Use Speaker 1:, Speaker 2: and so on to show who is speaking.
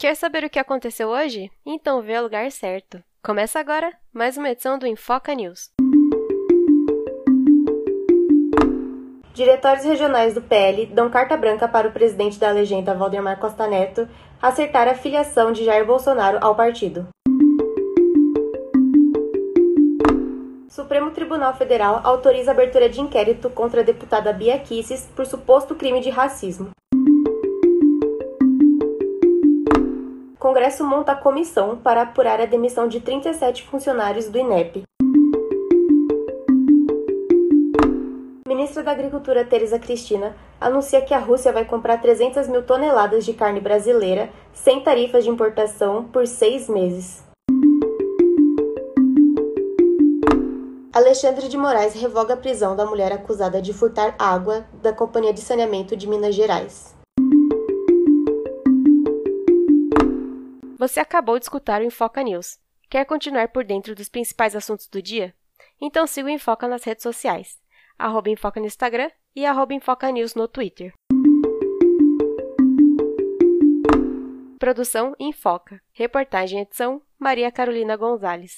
Speaker 1: Quer saber o que aconteceu hoje? Então vê o lugar certo. Começa agora mais uma edição do Infoca News.
Speaker 2: Diretórios regionais do PL dão carta branca para o presidente da legenda Valdemar Costa Neto acertar a filiação de Jair Bolsonaro ao partido. Supremo Tribunal Federal autoriza abertura de inquérito contra a deputada Bia Kisses por suposto crime de racismo. Congresso monta comissão para apurar a demissão de 37 funcionários do INEP. Ministra da Agricultura Teresa Cristina anuncia que a Rússia vai comprar 300 mil toneladas de carne brasileira sem tarifas de importação por seis meses. Alexandre de Moraes revoga a prisão da mulher acusada de furtar água da Companhia de Saneamento de Minas Gerais.
Speaker 1: Você acabou de escutar o Infoca News. Quer continuar por dentro dos principais assuntos do dia? Então siga o Infoca nas redes sociais, arroba Infoca no Instagram e arroba Infoca News no Twitter. Produção Infoca. Reportagem edição Maria Carolina Gonzalez.